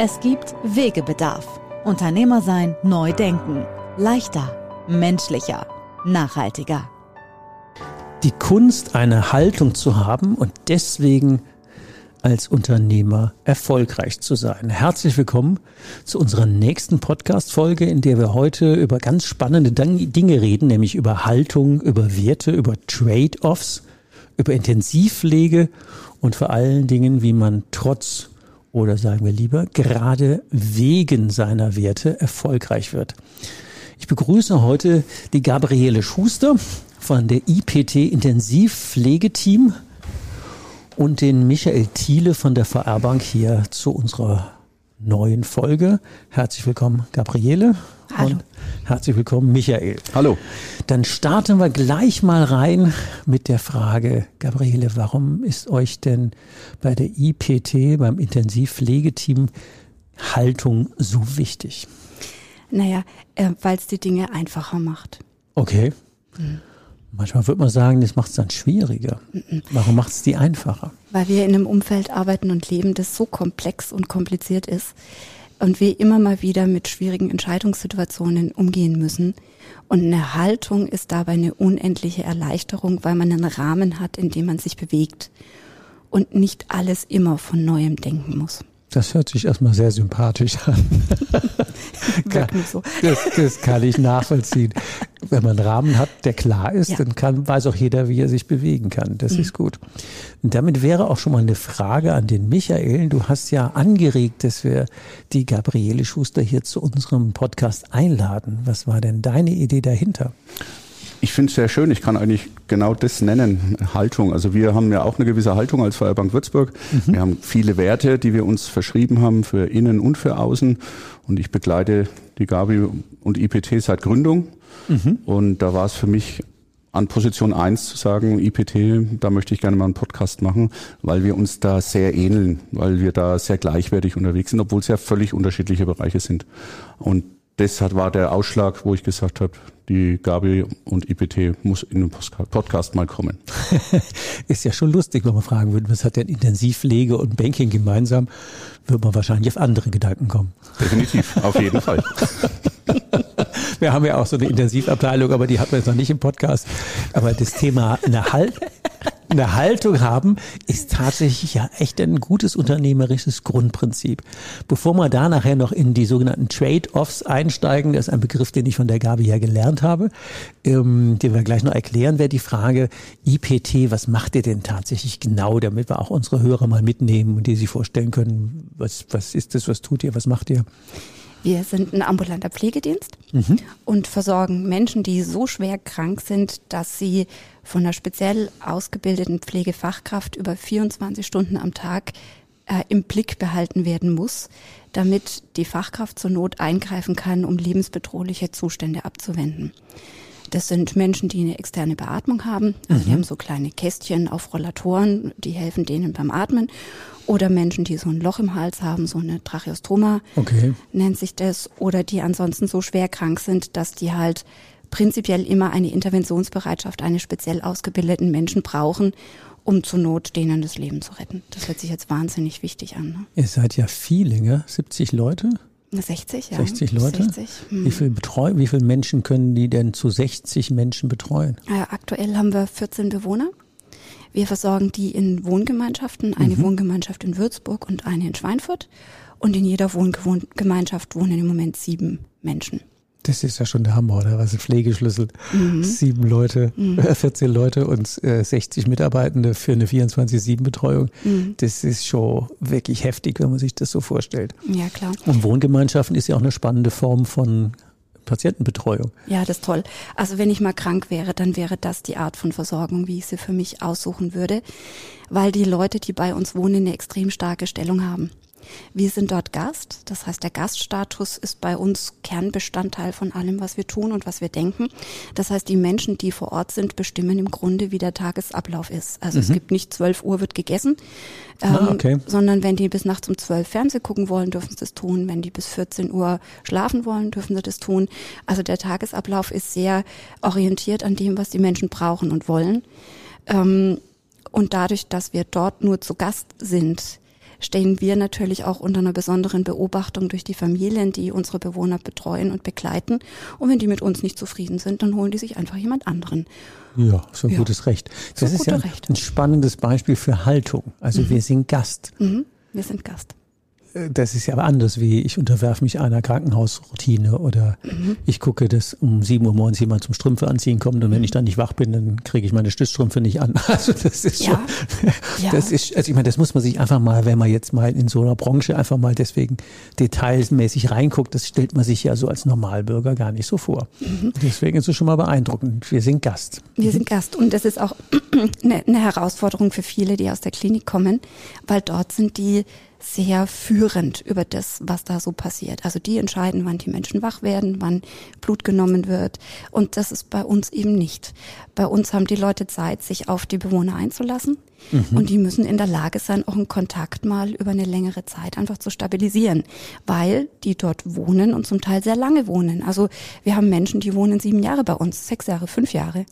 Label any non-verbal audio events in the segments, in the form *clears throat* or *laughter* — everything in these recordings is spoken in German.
Es gibt Wegebedarf. Unternehmer sein, neu denken. Leichter, menschlicher, nachhaltiger. Die Kunst, eine Haltung zu haben und deswegen als Unternehmer erfolgreich zu sein. Herzlich willkommen zu unserer nächsten Podcast-Folge, in der wir heute über ganz spannende Dinge reden, nämlich über Haltung, über Werte, über Trade-offs, über Intensivpflege und vor allen Dingen, wie man trotz oder sagen wir lieber gerade wegen seiner Werte erfolgreich wird. Ich begrüße heute die Gabriele Schuster von der IPT Intensivpflegeteam und den Michael Thiele von der VR Bank hier zu unserer neuen Folge. Herzlich willkommen, Gabriele. Hallo. Und herzlich willkommen, Michael. Hallo. Dann starten wir gleich mal rein mit der Frage, Gabriele, warum ist euch denn bei der IPT, beim Intensivpflegeteam, Haltung so wichtig? Naja, äh, weil es die Dinge einfacher macht. Okay. Mhm. Manchmal würde man sagen, das macht es dann schwieriger. Warum macht es die einfacher? Weil wir in einem Umfeld arbeiten und leben, das so komplex und kompliziert ist und wir immer mal wieder mit schwierigen Entscheidungssituationen umgehen müssen. Und eine Haltung ist dabei eine unendliche Erleichterung, weil man einen Rahmen hat, in dem man sich bewegt und nicht alles immer von neuem denken muss. Das hört sich erstmal sehr sympathisch an. *laughs* so. das, das, kann ich nachvollziehen. Wenn man einen Rahmen hat, der klar ist, ja. dann kann, weiß auch jeder, wie er sich bewegen kann. Das mhm. ist gut. Und damit wäre auch schon mal eine Frage an den Michael. Du hast ja angeregt, dass wir die Gabriele Schuster hier zu unserem Podcast einladen. Was war denn deine Idee dahinter? Ich finde es sehr schön. Ich kann eigentlich genau das nennen, Haltung. Also wir haben ja auch eine gewisse Haltung als Feuerbank Würzburg. Mhm. Wir haben viele Werte, die wir uns verschrieben haben für innen und für außen. Und ich begleite die Gabi und IPT seit Gründung. Mhm. Und da war es für mich an Position eins zu sagen, IPT, da möchte ich gerne mal einen Podcast machen, weil wir uns da sehr ähneln, weil wir da sehr gleichwertig unterwegs sind, obwohl es ja völlig unterschiedliche Bereiche sind. Und das war der Ausschlag, wo ich gesagt habe, die Gabi und IPT muss in den Podcast mal kommen. *laughs* Ist ja schon lustig, wenn man fragen würde, was hat denn Intensivpflege und Banking gemeinsam, würde man wahrscheinlich auf andere Gedanken kommen. Definitiv, auf jeden Fall. *laughs* Wir haben ja auch so eine Intensivabteilung, aber die hat man jetzt noch nicht im Podcast. Aber das Thema eine, Halt, eine Haltung haben, ist tatsächlich ja echt ein gutes unternehmerisches Grundprinzip. Bevor wir da nachher noch in die sogenannten Trade-offs einsteigen, das ist ein Begriff, den ich von der Gabi ja gelernt habe, ähm, den wir gleich noch erklären, wäre die Frage, IPT, was macht ihr denn tatsächlich genau, damit wir auch unsere Hörer mal mitnehmen und die sich vorstellen können, was, was ist das, was tut ihr, was macht ihr? Wir sind ein ambulanter Pflegedienst mhm. und versorgen Menschen, die so schwer krank sind, dass sie von einer speziell ausgebildeten Pflegefachkraft über 24 Stunden am Tag äh, im Blick behalten werden muss, damit die Fachkraft zur Not eingreifen kann, um lebensbedrohliche Zustände abzuwenden. Das sind Menschen, die eine externe Beatmung haben. Also mhm. Die haben so kleine Kästchen auf Rollatoren, die helfen denen beim Atmen. Oder Menschen, die so ein Loch im Hals haben, so eine Tracheostoma okay. nennt sich das. Oder die ansonsten so schwer krank sind, dass die halt prinzipiell immer eine Interventionsbereitschaft eines speziell ausgebildeten Menschen brauchen, um zur Not denen das Leben zu retten. Das hört sich jetzt wahnsinnig wichtig an. Ne? Ihr seid ja viele, gell? 70 Leute? 60, ja. 60 Leute? 60. Hm. Wie, viel betreu wie viele Menschen können die denn zu 60 Menschen betreuen? Äh, aktuell haben wir 14 Bewohner. Wir versorgen die in Wohngemeinschaften, eine mhm. Wohngemeinschaft in Würzburg und eine in Schweinfurt. Und in jeder Wohngemeinschaft wohnen im Moment sieben Menschen. Das ist ja schon der Hammer, oder? Was ein Pflegeschlüssel. Mhm. Sieben Leute, mhm. 14 Leute und äh, 60 Mitarbeitende für eine 24-7-Betreuung. Mhm. Das ist schon wirklich heftig, wenn man sich das so vorstellt. Ja, klar. Und Wohngemeinschaften ist ja auch eine spannende Form von Patientenbetreuung. Ja, das ist toll. Also wenn ich mal krank wäre, dann wäre das die Art von Versorgung, wie ich sie für mich aussuchen würde, weil die Leute, die bei uns wohnen, eine extrem starke Stellung haben. Wir sind dort Gast, das heißt, der Gaststatus ist bei uns Kernbestandteil von allem, was wir tun und was wir denken. Das heißt, die Menschen, die vor Ort sind, bestimmen im Grunde, wie der Tagesablauf ist. Also mhm. es gibt nicht 12 Uhr wird gegessen, ah, ähm, ah, okay. sondern wenn die bis nachts um 12 Fernseh gucken wollen, dürfen sie das tun. Wenn die bis 14 Uhr schlafen wollen, dürfen sie das tun. Also der Tagesablauf ist sehr orientiert an dem, was die Menschen brauchen und wollen. Ähm, und dadurch, dass wir dort nur zu Gast sind, stehen wir natürlich auch unter einer besonderen Beobachtung durch die Familien, die unsere Bewohner betreuen und begleiten. Und wenn die mit uns nicht zufrieden sind, dann holen die sich einfach jemand anderen. Ja, so ein ja. gutes Recht. Das so ist ja Recht. ein spannendes Beispiel für Haltung. Also mhm. wir sind Gast. Mhm. Wir sind Gast das ist ja aber anders, wie ich unterwerfe mich einer Krankenhausroutine oder mhm. ich gucke, dass um sieben Uhr morgens jemand zum Strümpfe anziehen kommt und wenn ich dann nicht wach bin, dann kriege ich meine Stützstrümpfe nicht an. *laughs* Also das ist ja. schon, das ist, also ich meine, das muss man sich einfach mal, wenn man jetzt mal in so einer Branche einfach mal deswegen detailsmäßig reinguckt, das stellt man sich ja so als Normalbürger gar nicht so vor. Mhm. Deswegen ist es schon mal beeindruckend. Wir sind Gast. Wir sind Gast und das ist auch *clears throat* eine Herausforderung für viele, die aus der Klinik kommen, weil dort sind die sehr führend über das, was da so passiert. Also die entscheiden, wann die Menschen wach werden, wann Blut genommen wird. Und das ist bei uns eben nicht. Bei uns haben die Leute Zeit, sich auf die Bewohner einzulassen. Mhm. Und die müssen in der Lage sein, auch einen Kontakt mal über eine längere Zeit einfach zu stabilisieren, weil die dort wohnen und zum Teil sehr lange wohnen. Also wir haben Menschen, die wohnen sieben Jahre bei uns, sechs Jahre, fünf Jahre.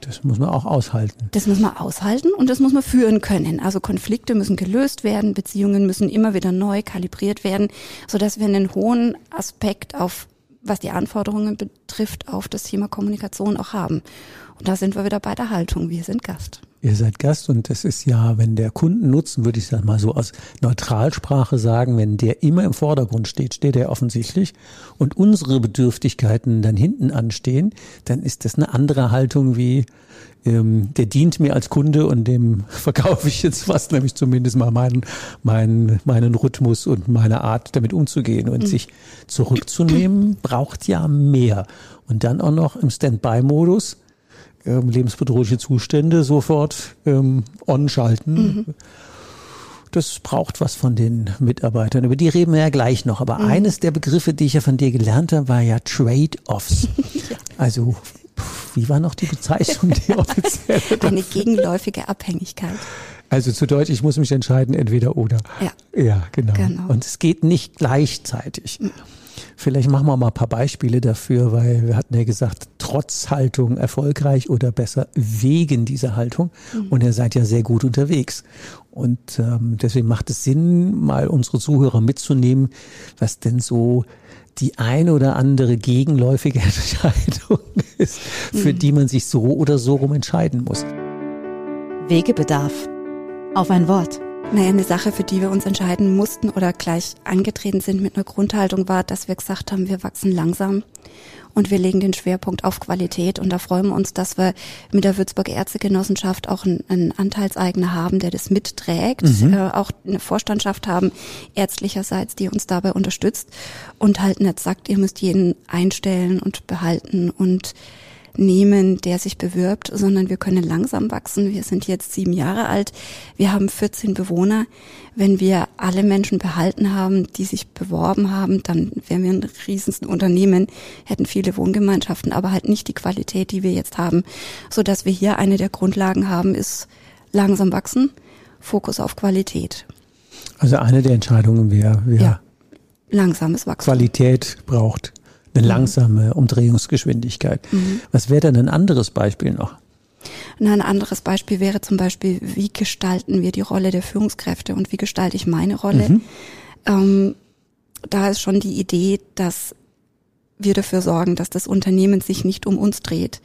Das muss man auch aushalten. Das muss man aushalten und das muss man führen können. Also Konflikte müssen gelöst werden, Beziehungen müssen immer wieder neu kalibriert werden, sodass wir einen hohen Aspekt auf, was die Anforderungen betrifft, auf das Thema Kommunikation auch haben. Und da sind wir wieder bei der Haltung. Wir sind Gast. Ihr seid Gast und das ist ja, wenn der Kundennutzen, würde ich das mal so aus Neutralsprache sagen, wenn der immer im Vordergrund steht, steht er offensichtlich und unsere Bedürftigkeiten dann hinten anstehen, dann ist das eine andere Haltung wie, ähm, der dient mir als Kunde und dem *laughs* verkaufe ich jetzt was, nämlich zumindest mal meinen, meinen, meinen Rhythmus und meine Art, damit umzugehen. Und mhm. sich zurückzunehmen, braucht ja mehr. Und dann auch noch im Standby-Modus ähm, lebensbedrohliche Zustände sofort ähm, on schalten. Mhm. Das braucht was von den Mitarbeitern. Über die reden wir ja gleich noch. Aber mhm. eines der Begriffe, die ich ja von dir gelernt habe, war ja Trade-offs. *laughs* ja. Also, wie war noch die Bezeichnung, die *laughs* offizielle? Eine gegenläufige Abhängigkeit. Also zu Deutsch, ich muss mich entscheiden, entweder oder. Ja. Ja, genau. genau. Und es geht nicht gleichzeitig. Vielleicht machen wir mal ein paar Beispiele dafür, weil wir hatten ja gesagt, trotz Haltung erfolgreich oder besser wegen dieser Haltung. Mhm. Und ihr seid ja sehr gut unterwegs. Und ähm, deswegen macht es Sinn, mal unsere Zuhörer mitzunehmen, was denn so die eine oder andere gegenläufige *laughs* Entscheidung ist, für mhm. die man sich so oder so rum entscheiden muss. Wegebedarf. Auf ein Wort. Naja, eine Sache, für die wir uns entscheiden mussten oder gleich angetreten sind mit einer Grundhaltung war, dass wir gesagt haben, wir wachsen langsam und wir legen den Schwerpunkt auf Qualität und da freuen wir uns, dass wir mit der Würzburg Ärztegenossenschaft auch einen, einen Anteilseigner haben, der das mitträgt, mhm. äh, auch eine Vorstandschaft haben, ärztlicherseits, die uns dabei unterstützt und halt nicht sagt, ihr müsst jeden einstellen und behalten und nehmen, der sich bewirbt, sondern wir können langsam wachsen. Wir sind jetzt sieben Jahre alt. Wir haben 14 Bewohner. Wenn wir alle Menschen behalten haben, die sich beworben haben, dann wären wir ein riesensten Unternehmen, hätten viele Wohngemeinschaften, aber halt nicht die Qualität, die wir jetzt haben. So dass wir hier eine der Grundlagen haben, ist langsam wachsen, Fokus auf Qualität. Also eine der Entscheidungen wäre, wäre ja, langsames Wachstum. Qualität braucht eine mhm. langsame Umdrehungsgeschwindigkeit. Mhm. Was wäre denn ein anderes Beispiel noch? Na, ein anderes Beispiel wäre zum Beispiel, wie gestalten wir die Rolle der Führungskräfte und wie gestalte ich meine Rolle? Mhm. Ähm, da ist schon die Idee, dass wir dafür sorgen, dass das Unternehmen sich nicht um uns dreht,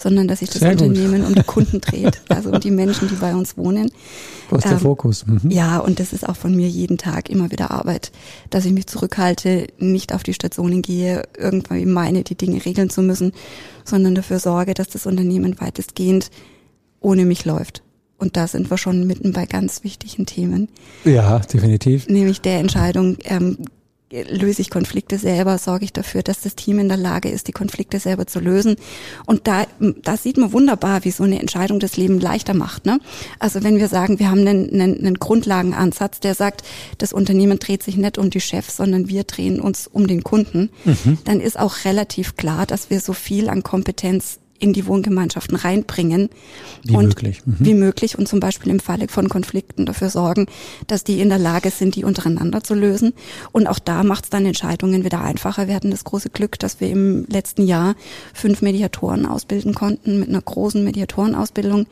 sondern dass sich das Sehr gut. Unternehmen um die *laughs* Kunden dreht, also um die Menschen, die bei uns wohnen. Ist der Ähm, Fokus? Mhm. Ja, und das ist auch von mir jeden Tag immer wieder Arbeit, dass ich mich zurückhalte, nicht auf die Stationen gehe, irgendwie meine, die Dinge regeln zu müssen, sondern dafür sorge, dass das Unternehmen weitestgehend ohne mich läuft. Und da sind wir schon mitten bei ganz wichtigen Themen, Ja, definitiv. nämlich der Entscheidung, ähm, löse ich Konflikte selber, sorge ich dafür, dass das Team in der Lage ist, die Konflikte selber zu lösen. Und da, da sieht man wunderbar, wie so eine Entscheidung das Leben leichter macht. Ne? Also wenn wir sagen, wir haben einen, einen, einen Grundlagenansatz, der sagt, das Unternehmen dreht sich nicht um die Chefs, sondern wir drehen uns um den Kunden, dann ist auch relativ klar, dass wir so viel an Kompetenz in die Wohngemeinschaften reinbringen. Wie und möglich. Mhm. Wie möglich und zum Beispiel im Falle von Konflikten dafür sorgen, dass die in der Lage sind, die untereinander zu lösen. Und auch da macht es dann Entscheidungen wieder einfacher. Wir hatten das große Glück, dass wir im letzten Jahr fünf Mediatoren ausbilden konnten mit einer großen Mediatorenausbildung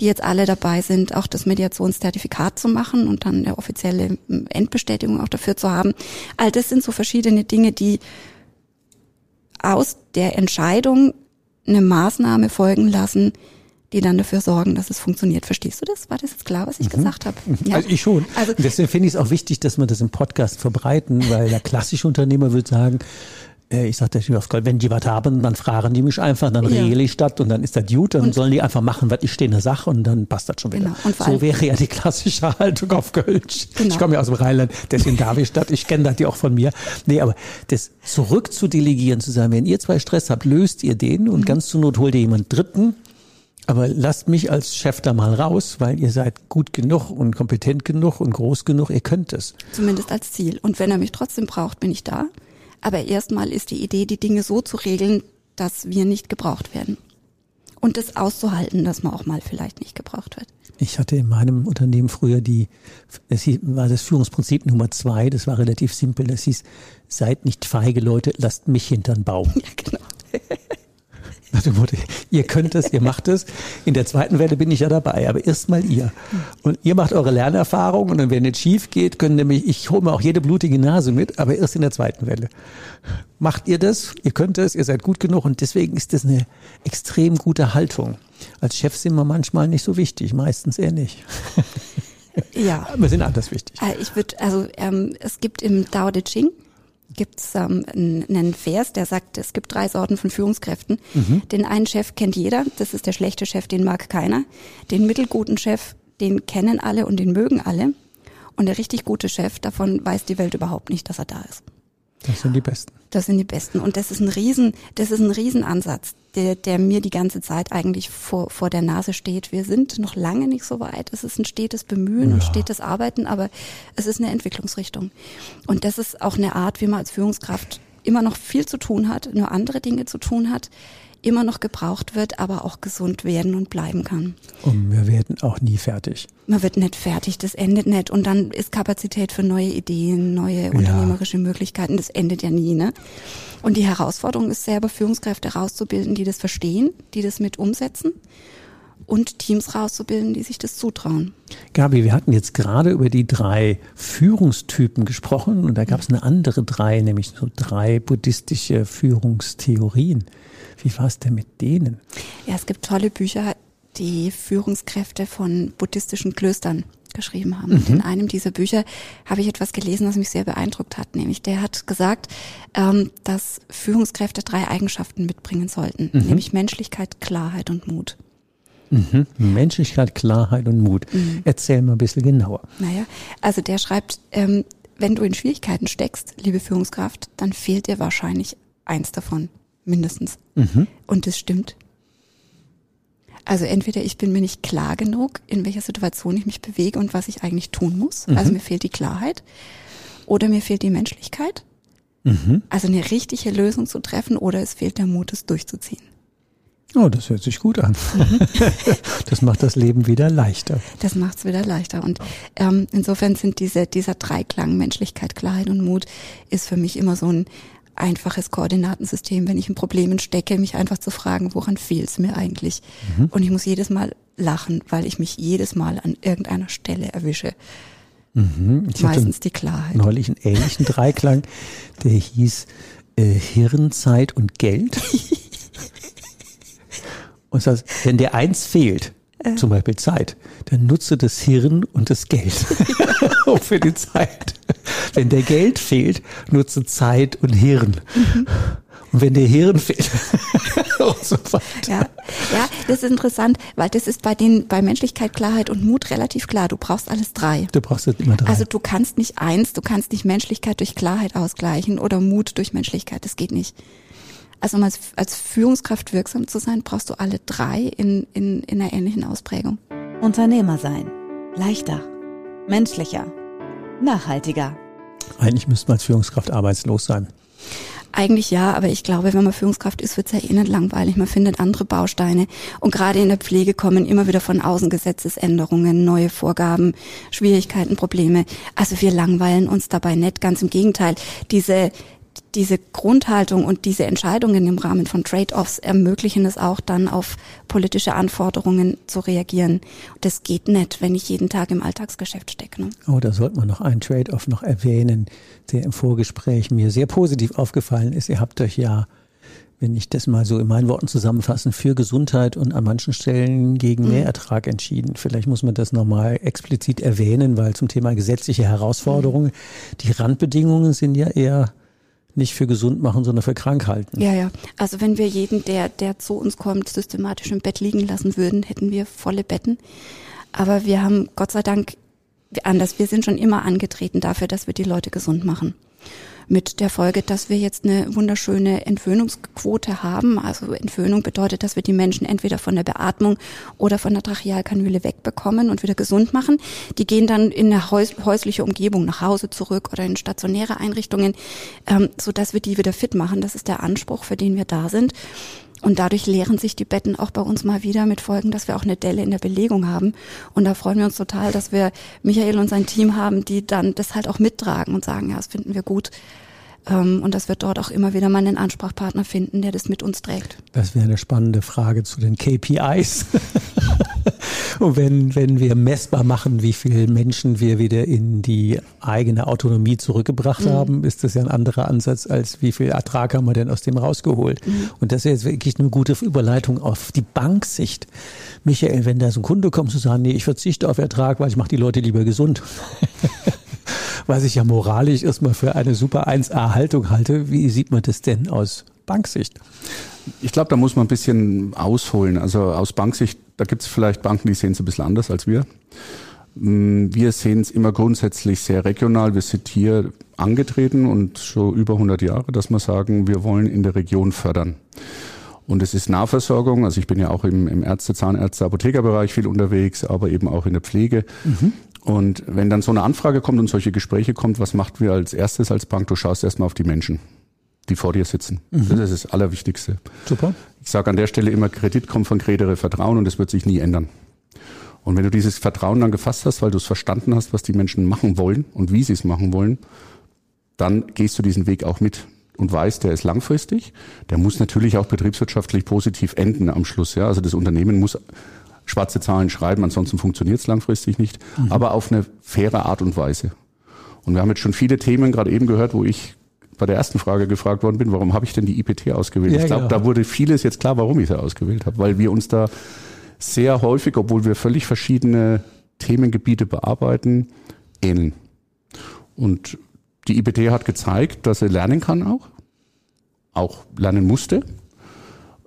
die jetzt alle dabei sind, auch das Mediationszertifikat zu machen und dann eine offizielle Endbestätigung auch dafür zu haben. All das sind so verschiedene Dinge, die aus der Entscheidung eine Maßnahme folgen lassen, die dann dafür sorgen, dass es funktioniert. Verstehst du das? War das jetzt klar, was ich gesagt habe? Ja. Also ich schon. Also deswegen finde ich es auch wichtig, dass wir das im Podcast verbreiten, weil der klassische Unternehmer würde sagen, ich der aufs Gold, wenn die was haben, dann fragen die mich einfach, dann Ja. regle ich das und dann ist das gut, dann Und- sollen die einfach machen, was ich stehe in der Sache und dann passt das schon wieder. Genau. Und So wäre ja die klassische *laughs* Haltung auf Kölsch. Genau. Ich komme ja aus dem Rheinland, deswegen darf ich das, ich kenne das ja auch von mir. Nee, aber das zurück zu delegieren, zu sagen, wenn ihr zwei Stress habt, löst ihr den Mhm. und ganz zur Not holt ihr jemand Dritten, aber lasst mich als Chef da mal raus, weil ihr seid gut genug und kompetent genug und groß genug, ihr könnt es. zumindest als Ziel. Und wenn er mich trotzdem braucht, bin ich da. Aber erstmal ist die Idee, die Dinge so zu regeln, dass wir nicht gebraucht werden. Und das auszuhalten, dass man auch mal vielleicht nicht gebraucht wird. Ich hatte in meinem Unternehmen früher die, das hieß, war das Führungsprinzip Nummer zwei, das war relativ simpel, das hieß, seid nicht feige Leute, lasst mich hintern Baum. *laughs* Ja, genau. Motto, ihr könnt es, ihr macht es. In der zweiten Welle bin ich ja dabei, aber erst mal ihr. Und ihr macht eure Lernerfahrung und wenn es schief geht, können nämlich, ich hole mir auch jede blutige Nase mit, aber erst in der zweiten Welle. Macht ihr das, ihr könnt es, ihr seid gut genug und deswegen ist das eine extrem gute Haltung. Als Chef sind wir manchmal nicht so wichtig, meistens eher nicht. Ja. *laughs* Wir sind anders wichtig. Äh, Ich würde, also ähm, es gibt im Tao Te Ching gibt's ähm, einen Vers, der sagt, es gibt drei Sorten von Führungskräften. Den einen Chef kennt jeder, das ist der schlechte Chef, den mag keiner. Den mittelguten Chef, den kennen alle und den mögen alle. Und der richtig gute Chef, davon weiß die Welt überhaupt nicht, dass er da ist. Das sind die Besten. Das sind die Besten. Und das ist ein Riesen, das ist ein Riesenansatz, der, der mir die ganze Zeit eigentlich vor, vor der Nase steht. Wir sind noch lange nicht so weit. Es ist ein stetes Bemühen und stetes Arbeiten, aber es ist eine Entwicklungsrichtung. Und das ist auch eine Art, wie man als Führungskraft immer noch viel zu tun hat, nur andere Dinge zu tun hat, immer noch gebraucht wird, aber auch gesund werden und bleiben kann. Und wir werden auch nie fertig. Man wird nicht fertig, das endet nicht. Und dann ist Kapazität für neue Ideen, neue unternehmerische Möglichkeiten, das endet ja nie. Ne? Und die Herausforderung ist selber Führungskräfte rauszubilden, die das verstehen, die das mit umsetzen und Teams rauszubilden, die sich das zutrauen. Gabi, wir hatten jetzt gerade über die drei Führungstypen gesprochen und da gab es eine andere drei, nämlich so drei buddhistische Führungstheorien. Wie war es denn mit denen? Ja, es gibt tolle Bücher, die Führungskräfte von buddhistischen Klöstern geschrieben haben. Und in einem dieser Bücher habe ich etwas gelesen, was mich sehr beeindruckt hat. Nämlich der hat gesagt, ähm, dass Führungskräfte drei Eigenschaften mitbringen sollten. Nämlich Menschlichkeit, Klarheit und Mut. Mhm. Menschlichkeit, Klarheit und Mut. Erzähl mal ein bisschen genauer. Naja, also der schreibt, ähm, wenn du in Schwierigkeiten steckst, liebe Führungskraft, dann fehlt dir wahrscheinlich eins davon, mindestens. Und das stimmt. Also entweder ich bin mir nicht klar genug, in welcher Situation ich mich bewege und was ich eigentlich tun muss. Also mir fehlt die Klarheit. Oder mir fehlt die Menschlichkeit. Also eine richtige Lösung zu treffen oder es fehlt der Mut, es durchzuziehen. Oh, das hört sich gut an. *laughs* das macht das Leben wieder leichter. Das macht's wieder leichter. Und ähm, insofern sind diese, dieser Dreiklang Menschlichkeit, Klarheit und Mut ist für mich immer so ein einfaches Koordinatensystem, wenn ich in Problemen stecke, mich einfach zu fragen, woran fehlt's mir eigentlich? Und ich muss jedes Mal lachen, weil ich mich jedes Mal an irgendeiner Stelle erwische. Ich hatte Meistens die Klarheit. neulich einen ähnlichen Dreiklang, der hieß äh, Hirn, Zeit und Geld. *laughs* Und das heißt, wenn der eins fehlt, äh. zum Beispiel Zeit, dann nutze das Hirn und das Geld *laughs* *laughs* für die Zeit. Wenn der Geld fehlt, nutze Zeit und Hirn. Mhm. Und wenn der Hirn fehlt *laughs* und so weiter. Ja, ja, das ist interessant, weil das ist bei den, bei Menschlichkeit, Klarheit und Mut relativ klar. Du brauchst alles drei. Du brauchst immer drei. Also du kannst nicht eins, du kannst nicht Menschlichkeit durch Klarheit ausgleichen oder Mut durch Menschlichkeit. Das geht nicht. Also um als, als Führungskraft wirksam zu sein, brauchst du alle drei in, in, in einer ähnlichen Ausprägung. Unternehmer sein. Leichter. Menschlicher. Nachhaltiger. Eigentlich müsste man als Führungskraft arbeitslos sein. Eigentlich ja, aber ich glaube, wenn man Führungskraft ist, wird es ja eh nicht langweilig. Man findet andere Bausteine. Und gerade in der Pflege kommen immer wieder von außen Gesetzesänderungen, neue Vorgaben, Schwierigkeiten, Probleme. Also wir langweilen uns dabei nicht. Ganz im Gegenteil. Diese diese Grundhaltung und diese Entscheidungen im Rahmen von Trade-offs ermöglichen es auch dann auf politische Anforderungen zu reagieren. Das geht nicht, wenn ich jeden Tag im Alltagsgeschäft stecke. Ne? Oh, da sollte man noch einen Trade-off noch erwähnen, der im Vorgespräch mir sehr positiv aufgefallen ist. Ihr habt euch ja wenn ich das mal so in meinen Worten zusammenfassen, für Gesundheit und an manchen Stellen gegen mhm. Mehrertrag entschieden. Vielleicht muss man das nochmal explizit erwähnen, weil zum Thema gesetzliche Herausforderungen, die Randbedingungen sind ja eher nicht für gesund machen, sondern für krank halten. Ja, ja. Also wenn wir jeden, der, der zu uns kommt, systematisch im Bett liegen lassen würden, hätten wir volle Betten. Aber wir haben Gott sei Dank anders. Wir sind schon immer angetreten dafür, dass wir die Leute gesund machen mit der Folge, dass wir jetzt eine wunderschöne Entwöhnungsquote haben. Also Entwöhnung bedeutet, dass wir die Menschen entweder von der Beatmung oder von der Trachealkanüle wegbekommen und wieder gesund machen. Die gehen dann in eine häusliche Umgebung nach Hause zurück oder in stationäre Einrichtungen, ähm, so dass wir die wieder fit machen. Das ist der Anspruch, für den wir da sind. Und dadurch leeren sich die Betten auch bei uns mal wieder mit Folgen, dass wir auch eine Delle in der Belegung haben. Und da freuen wir uns total, dass wir Michael und sein Team haben, die dann das halt auch mittragen und sagen, ja, das finden wir gut. Ähm, und dass wir dort auch immer wieder mal einen Ansprechpartner finden, der das mit uns trägt. Das wäre eine spannende Frage zu den KPIs. *laughs* und wenn, wenn wir messbar machen, wie viele Menschen wir wieder in die eigene Autonomie zurückgebracht mhm. haben, ist das ja ein anderer Ansatz, als wie viel Ertrag haben wir denn aus dem rausgeholt. Mhm. Und das ist jetzt wirklich eine gute Überleitung auf die Banksicht. Michael, wenn da so ein Kunde kommt zu sagen, nee, ich verzichte auf Ertrag, weil ich mache die Leute lieber gesund. *laughs* was ich ja moralisch erstmal für eine super 1A-Haltung halte. Wie sieht man das denn aus Banksicht? Ich glaube, da muss man ein bisschen ausholen. Also aus Banksicht, da gibt es vielleicht Banken, die sehen es ein bisschen anders als wir. Mm, wir sehen es immer grundsätzlich sehr regional. Wir sind hier angetreten und schon über 100 Jahre, dass wir sagen, wir wollen in der Region fördern. Und es ist Nahversorgung. Also ich bin ja auch im, im Ärzte-, Zahnärzte-, Apothekerbereich viel unterwegs, aber eben auch in der Pflege. Mhm. Und wenn dann so eine Anfrage kommt und solche Gespräche kommt, was macht wir als erstes als Bank? Du schaust erstmal auf die Menschen, die vor dir sitzen. Mhm. Das ist das Allerwichtigste. Super. Ich sage an der Stelle immer, Kredit kommt von Kredere Vertrauen und das wird sich nie ändern. Und wenn du dieses Vertrauen dann gefasst hast, weil du es verstanden hast, was die Menschen machen wollen und wie sie es machen wollen, dann gehst du diesen Weg auch mit und weißt, der ist langfristig. Der muss natürlich auch betriebswirtschaftlich positiv enden am Schluss. Ja, also das Unternehmen muss schwarze Zahlen schreiben, ansonsten funktioniert es langfristig nicht, mhm. aber auf eine faire Art und Weise. Und wir haben jetzt schon viele Themen gerade eben gehört, wo ich bei der ersten Frage gefragt worden bin, warum habe ich denn die IPT ausgewählt? Ja, ich glaube, genau. da wurde vieles jetzt klar, warum ich sie ausgewählt habe, weil wir uns da sehr häufig, obwohl wir völlig verschiedene Themengebiete bearbeiten, ähneln. Und die IPT hat gezeigt, dass sie lernen kann auch, auch lernen musste.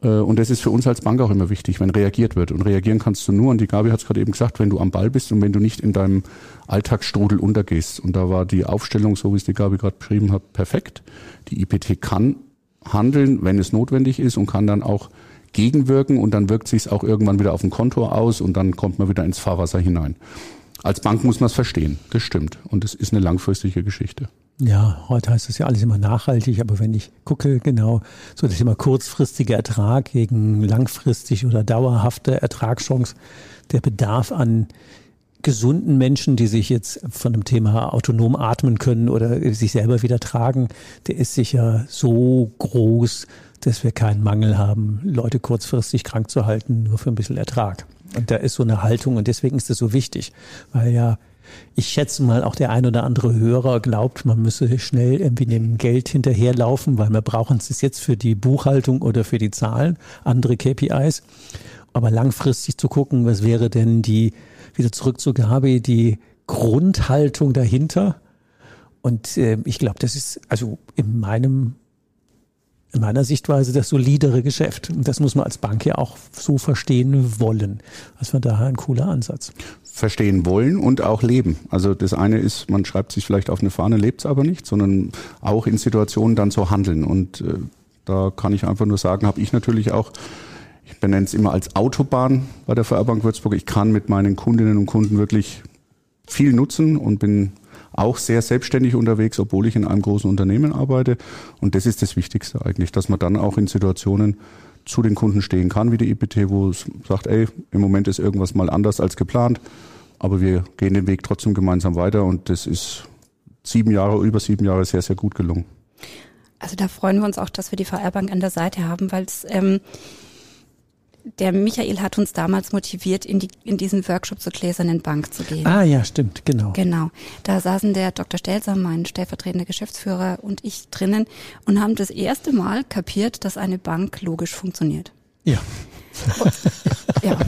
Äh, und das ist für uns als Bank auch immer wichtig, wenn reagiert wird. Und reagieren kannst du nur, und die Gabi hat es gerade eben gesagt, wenn du am Ball bist und wenn du nicht in deinem Alltagsstrudel untergehst. Und da war die Aufstellung, so wie es die Gabi gerade beschrieben hat, perfekt. Die IPT kann handeln, wenn es notwendig ist und kann dann auch gegenwirken und dann wirkt sich auch irgendwann wieder auf dem Konto aus und dann kommt man wieder ins Fahrwasser hinein. Als Bank muss man es verstehen, das stimmt. Und es ist eine langfristige Geschichte. Ja, heute heißt es ja alles immer nachhaltig, aber wenn ich gucke, genau, so das Thema kurzfristiger Ertrag gegen langfristig oder dauerhafte Ertragschance, der Bedarf an gesunden Menschen, die sich jetzt von dem Thema autonom atmen können oder sich selber wieder tragen, der ist sicher so groß, dass wir keinen Mangel haben, Leute kurzfristig krank zu halten, nur für ein bisschen Ertrag. Und da ist so eine Haltung und deswegen ist das so wichtig, weil ja ich schätze mal, auch der ein oder andere Hörer glaubt, man müsse schnell irgendwie dem Geld hinterherlaufen, weil wir brauchen es jetzt für die Buchhaltung oder für die Zahlen, andere KPIs. Aber langfristig zu gucken, was wäre denn die, wieder zurück zur Gabi, die Grundhaltung dahinter. Und äh, ich glaube, das ist also in meinem in meiner Sichtweise das solidere Geschäft. Und das muss man als Bank ja auch so verstehen wollen. Das war daher ein cooler Ansatz. Verstehen wollen und auch leben. Also das eine ist, man schreibt sich vielleicht auf eine Fahne, lebt es aber nicht, sondern auch in Situationen dann so handeln. Und äh, da kann ich einfach nur sagen, habe ich natürlich auch ich benenne es immer als Autobahn bei der VR Würzburg. Ich kann mit meinen Kundinnen und Kunden wirklich viel nutzen und bin auch sehr selbstständig unterwegs, obwohl ich in einem großen Unternehmen arbeite. Und das ist das Wichtigste eigentlich, dass man dann auch in Situationen zu den Kunden stehen kann, wie die IPT, wo es sagt, ey, im Moment ist irgendwas mal anders als geplant, aber wir gehen den Weg trotzdem gemeinsam weiter und das ist sieben Jahre, über sieben Jahre sehr, sehr gut gelungen. Also da freuen wir uns auch, dass wir die VR-Bank an der Seite haben, weil es ähm, der Michael hat uns damals motiviert, in, die, in diesen Workshop zur gläsernen Bank zu gehen. Ah ja, stimmt, genau. Genau. Da saßen der Dr. Stelzer, mein stellvertretender Geschäftsführer und ich drinnen und haben das erste Mal kapiert, dass eine Bank logisch funktioniert. Ja. Ja. *laughs*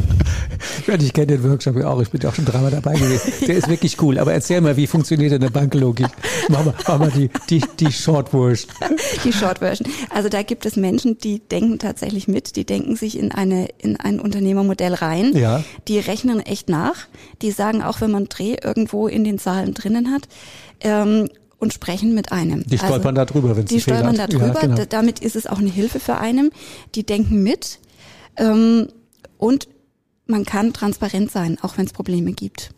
Ich kenne den Workshop ja auch, ich bin ja auch schon dreimal dabei gewesen. Der ist wirklich cool. Aber erzähl mal, wie funktioniert eine Banklogik? Mach mal, mach mal die, die, die Short Version. Die Short Version. Also da gibt es Menschen, die denken tatsächlich mit, die denken sich in eine, in ein Unternehmermodell rein. Ja. Die rechnen echt nach. Die sagen auch, wenn man Dreh irgendwo in den Zahlen drinnen hat, ähm, und sprechen mit einem. Die stolpern also, da drüber, wenn sie Die stolpern da drüber. Ja, genau. Damit ist es auch eine Hilfe für einen. Die denken mit. Ähm, und man kann transparent sein, auch wenn es Probleme gibt.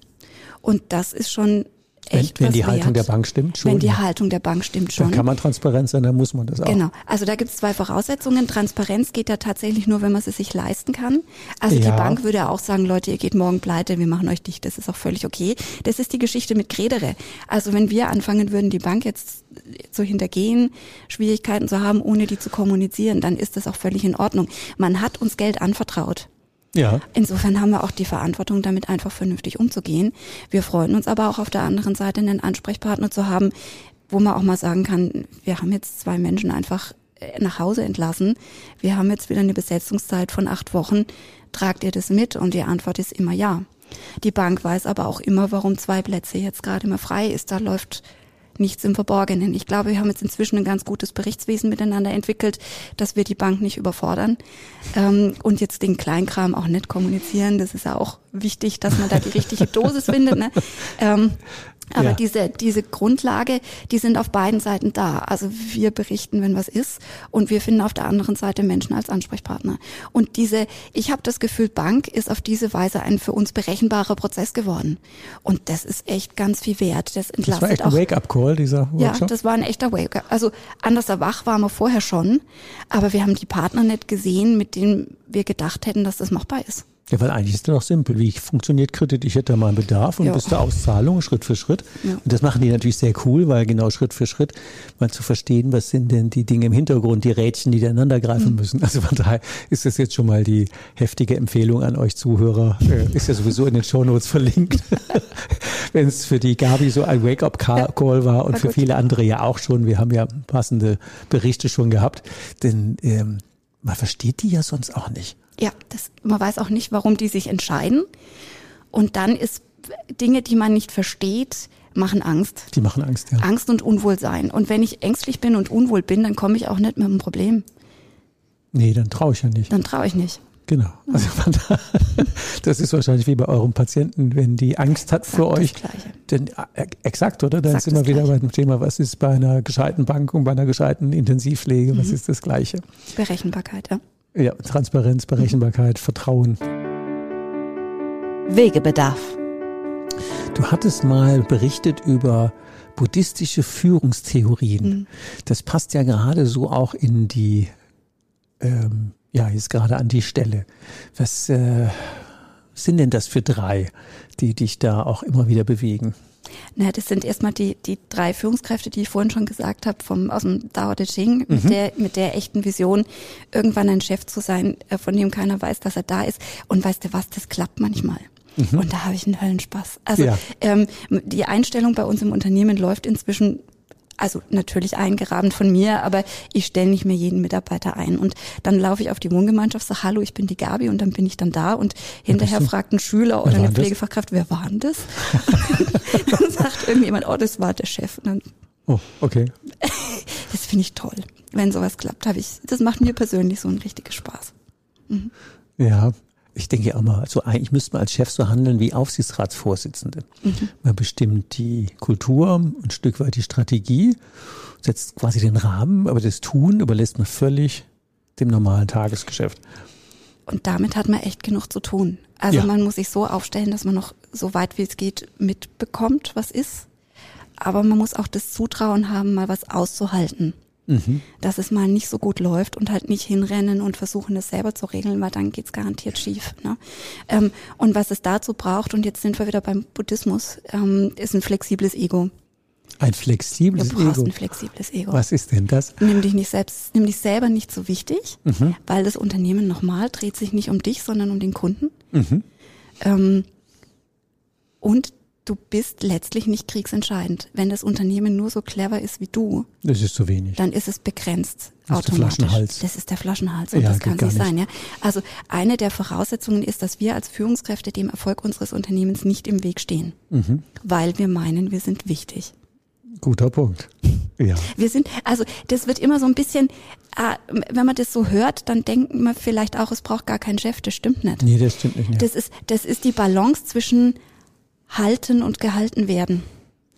Und das ist schon echt wenn, wenn die wert. Haltung der Bank stimmt schon. Wenn die Haltung der Bank stimmt schon. Dann kann man transparent sein, dann muss man das auch. Genau. Also da gibt es zwei Voraussetzungen. Transparenz geht ja tatsächlich nur, wenn man es sich leisten kann. Also ja. die Bank würde ja auch sagen, Leute, ihr geht morgen pleite, wir machen euch dicht, das ist auch völlig okay. Das ist die Geschichte mit Gredere. Also wenn wir anfangen würden, die Bank jetzt zu hintergehen, Schwierigkeiten zu haben, ohne die zu kommunizieren, dann ist das auch völlig in Ordnung. Man hat uns Geld anvertraut. Ja. Insofern haben wir auch die Verantwortung, damit einfach vernünftig umzugehen. Wir freuen uns aber auch auf der anderen Seite einen Ansprechpartner zu haben, wo man auch mal sagen kann, wir haben jetzt zwei Menschen einfach äh, nach Hause entlassen. Wir haben jetzt wieder eine Besetzungszeit von acht Wochen. Tragt ihr das mit? Und die Antwort ist immer ja. Die Bank weiß aber auch immer, warum zwei Plätze jetzt gerade mal frei ist. Da läuft nichts im Verborgenen. Ich glaube, wir haben jetzt inzwischen ein ganz gutes Berichtswesen miteinander entwickelt, dass wir die Bank nicht überfordern ähm, und jetzt den Kleinkram auch nicht kommunizieren. Das ist ja auch wichtig, dass man da die richtige Dosis findet. Ne? *laughs* Ähm, aber ja. diese, diese Grundlage, die sind auf beiden Seiten da. Also wir berichten, wenn was ist und wir finden auf der anderen Seite Menschen als Ansprechpartner. Und diese, ich habe das Gefühl, Bank ist auf diese Weise ein für uns berechenbarer Prozess geworden. Und das ist echt ganz viel wert. Das entlastet das war echt ein Wake-up-Call, dieser Workshop? Ja, das war ein echter Wake-up. Also anders erwach waren wir vorher schon, aber wir haben die Partner nicht gesehen, mit denen wir gedacht hätten, dass das machbar ist. Ja, weil eigentlich ist das doch simpel. Wie funktioniert Kredit? Ich hätte da mal einen Bedarf und ja. bis zur Auszahlung Schritt für Schritt. Ja. Und das machen die natürlich sehr cool, weil genau Schritt für Schritt mal zu verstehen, was sind denn die Dinge im Hintergrund, die Rädchen, die ineinander greifen mhm. müssen. Also von daher ist das jetzt schon mal die heftige Empfehlung an euch Zuhörer. Äh, ist ja sowieso in den Shownotes verlinkt. *laughs* Wenn es für die Gabi so ein Wake-up-Call war und war für viele andere ja auch schon. Wir haben ja passende Berichte schon gehabt. Denn ähm, man versteht die ja sonst auch nicht. Ja, das, man weiß auch nicht, warum die sich entscheiden. Und dann ist Dinge, die man nicht versteht, machen Angst. Die machen Angst, ja. Angst und Unwohlsein. Und wenn ich ängstlich bin und unwohl bin, dann komme ich auch nicht mit einem Problem. Nee, dann traue ich ja nicht. Dann traue ich nicht. Genau. Also da, das ist wahrscheinlich wie bei eurem Patienten, wenn die Angst hat exakt vor euch. Denn, äh, exakt, oder? Dann ist immer wieder bei dem Thema, was ist bei einer gescheiten Bank und bei einer gescheiten Intensivpflege, mhm. was ist das Gleiche? Berechenbarkeit, ja. Ja, Transparenz, Berechenbarkeit, Vertrauen. Wegebedarf. Du hattest mal berichtet über buddhistische Führungstheorien. Mhm. Das passt ja gerade so auch in die, ähm, ja, jetzt gerade an die Stelle. Was äh, sind denn das für drei, die dich da auch immer wieder bewegen? Na, das sind erstmal die, die drei Führungskräfte, die ich vorhin schon gesagt habe, vom, aus dem Dao De Ching, mhm. mit, der, mit der echten Vision, irgendwann ein Chef zu sein, äh, von dem keiner weiß, dass er da ist. Und weißt du was, das klappt manchmal. Mhm. Und da habe ich einen Höllenspaß. Also Ja. ähm, die Einstellung bei uns im Unternehmen läuft inzwischen also natürlich eingerahmt von mir, aber ich stelle nicht mehr jeden Mitarbeiter ein. Und dann laufe ich auf die Wohngemeinschaft, sage, hallo, ich bin die Gabi und dann bin ich dann da und hinterher fragt ein Schüler oder eine? Pflegefachkraft, wer war denn das? *laughs* *laughs* dann sagt irgendjemand, oh, das war der Chef. Und dann, Oh, okay. *laughs* das finde ich toll. Wenn sowas klappt, habe ich, das macht mir persönlich so einen richtigen Spaß. Ja, ich denke auch mal, also eigentlich müsste man als Chef so handeln wie Aufsichtsratsvorsitzende. Man bestimmt die Kultur, ein Stück weit die Strategie, setzt quasi den Rahmen, aber das Tun überlässt man völlig dem normalen Tagesgeschäft. Und damit hat man echt genug zu tun. Also Ja. man muss sich so aufstellen, dass man noch so weit wie es geht mitbekommt, was ist. Aber man muss auch das Zutrauen haben, mal was auszuhalten. Dass es mal nicht so gut läuft und halt nicht hinrennen und versuchen, das selber zu regeln, weil dann geht's garantiert schief. Ne? Ähm, und was es dazu braucht, und jetzt sind wir wieder beim Buddhismus, ähm, ist ein flexibles Ego. Ein Du flexibles brauchst Ego. ein flexibles Ego. Was ist denn das? Nimm dich nicht selbst, nimm dich selber nicht so wichtig, Mhm. weil das Unternehmen nochmal dreht sich nicht um dich, sondern um den Kunden. Mhm. Ähm, und du bist letztlich nicht kriegsentscheidend. Wenn das Unternehmen nur so clever ist wie du, Das ist zu wenig. dann ist es begrenzt. Das ist der automatisch. Flaschenhals. Das ist der Flaschenhals und Ja, das kann nicht nicht. sein. Ja? Also eine der Voraussetzungen ist, dass wir als Führungskräfte dem Erfolg unseres Unternehmens nicht im Weg stehen, Mhm. weil wir meinen, wir sind wichtig. Guter Punkt. *laughs* Ja. Wir sind, also das wird immer so ein bisschen, äh, wenn man das so hört, dann denkt man vielleicht auch, es braucht gar keinen Chef. Das stimmt nicht. Nee, das stimmt nicht. Ja. Das ist, das ist die Balance zwischen halten und gehalten werden.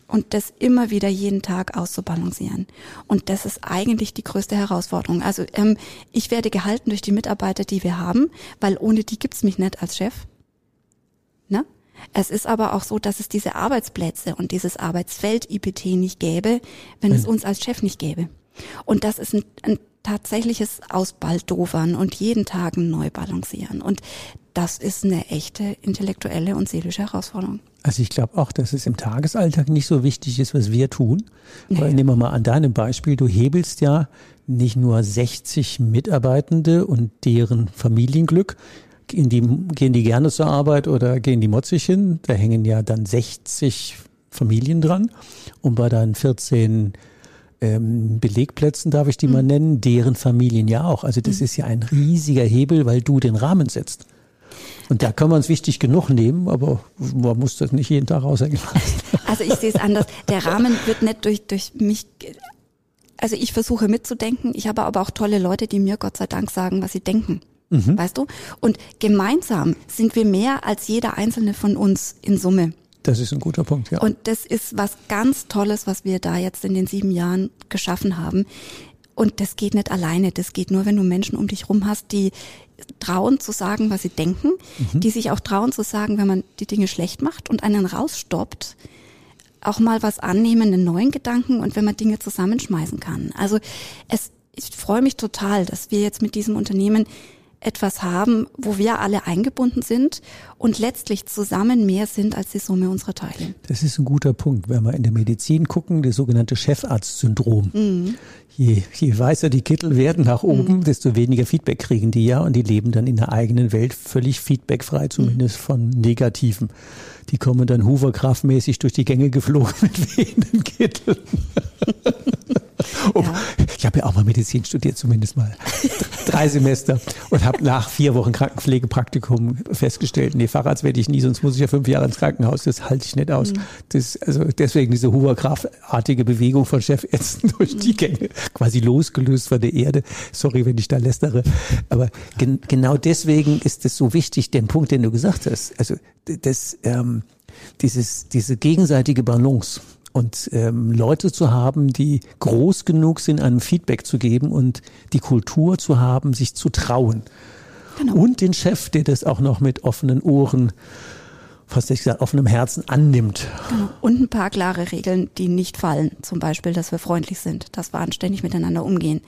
Und das immer wieder jeden Tag auszubalancieren. Und das ist eigentlich die größte Herausforderung. Also ähm, ich werde gehalten durch die Mitarbeiter, die wir haben, weil ohne die gibt's mich nicht als Chef. Ne? Es ist aber auch so, dass es diese Arbeitsplätze und dieses Arbeitsfeld IPT nicht gäbe, wenn es uns als Chef nicht gäbe. Und das ist ein, ein tatsächliches Ausbaldovern und jeden Tag ein Neubalancieren. Und das ist eine echte intellektuelle und seelische Herausforderung. Also ich glaube auch, dass es im Tagesalltag nicht so wichtig ist, was wir tun. Weil nehmen wir mal an deinem Beispiel, du hebelst ja nicht nur 60 Mitarbeitende und deren Familienglück. Gehen die, gehen die gerne zur Arbeit oder gehen die motzig hin? Da hängen ja dann 60 Familien dran. Und bei deinen 14 ähm, Belegplätzen, darf ich die mal nennen, deren Familien ja auch. Also das ist ja ein riesiger Hebel, weil du den Rahmen setzt. Und da kann man es wichtig genug nehmen, aber man muss das nicht jeden Tag raushängen lassen. *laughs* Also ich sehe es anders. Der Rahmen wird nicht durch, durch mich, also ich versuche mitzudenken. Ich habe aber auch tolle Leute, die mir Gott sei Dank sagen, was sie denken. Weißt du? Und gemeinsam sind wir mehr als jeder einzelne von uns in Summe. Das ist ein guter Punkt, ja. Und das ist was ganz Tolles, was wir da jetzt in den sieben Jahren geschaffen haben. Und das geht nicht alleine. Das geht nur, wenn du Menschen um dich rum hast, die trauen zu sagen, was sie denken, die sich auch trauen zu sagen, wenn man die Dinge schlecht macht und einen rausstoppt, auch mal was annehmen, einen neuen Gedanken und wenn man Dinge zusammenschmeißen kann. Also es, ich freue mich total, dass wir jetzt mit diesem Unternehmen etwas haben, wo wir alle eingebunden sind und letztlich zusammen mehr sind als die Summe unserer Teile. Das ist ein guter Punkt. Wenn wir in der Medizin gucken, das sogenannte Chefarzt-Syndrom. Je, je weißer die Kittel werden nach oben, desto weniger Feedback kriegen die ja und die leben dann in der eigenen Welt völlig feedbackfrei, zumindest von Negativen. Die kommen dann Hooverkraftmäßig durch die Gänge geflogen *laughs* mit wehenden Kitteln. *laughs* Oh, *laughs* Ja. Ich habe ja auch mal Medizin studiert, zumindest mal *laughs* drei Semester und habe nach vier Wochen Krankenpflegepraktikum festgestellt, nee, Facharzt werde ich nie, sonst muss ich ja fünf Jahre ins Krankenhaus. Das halte ich nicht aus. Das, also deswegen diese Hoverkraftartige Bewegung von Chefärzten *laughs* durch die Gänge, quasi losgelöst von der Erde. Sorry, wenn ich da lästere. Aber gen genau deswegen ist es so wichtig, den Punkt, den du gesagt hast. Also das, ähm, dieses, diese gegenseitige Balance und ähm, Leute zu haben, die groß genug sind, einem Feedback zu geben und die Kultur zu haben, sich zu trauen. Genau. Und den Chef, der das auch noch mit offenen Ohren, fast nicht gesagt, offenem Herzen annimmt. Genau. Und ein paar klare Regeln, die nicht fallen. Zum Beispiel, dass wir freundlich sind, dass wir anständig miteinander umgehen,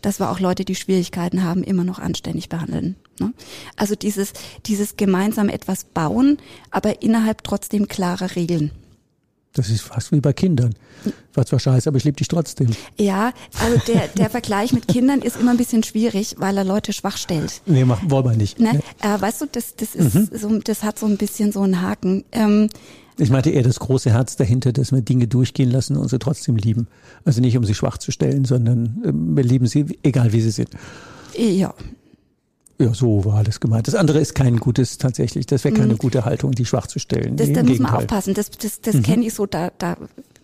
dass wir auch Leute, die Schwierigkeiten haben, immer noch anständig behandeln. Ne? Also dieses, dieses gemeinsam etwas bauen, aber innerhalb trotzdem klarer Regeln. Das ist fast wie bei Kindern. War zwar scheiße, aber ich liebe dich trotzdem. Ja, also der, der Vergleich mit Kindern ist immer ein bisschen schwierig, weil er Leute schwach stellt. Nee, mach, wollen wir nicht. Ne? Nee. Äh, weißt du, das, das ist Mhm. so, das hat so ein bisschen so einen Haken. Ähm, Ich meinte eher das große Herz dahinter, dass wir Dinge durchgehen lassen und sie trotzdem lieben. Also nicht, um sie schwach zu stellen, sondern äh, wir lieben sie, egal wie sie sind. ja, Ja, so war das gemeint. Das andere ist kein gutes, tatsächlich, das wäre keine gute Haltung, die schwach zu stellen. Mhm. das, Nee, da muss man aufpassen. Das, das, das Mhm. kenne ich so, da, da,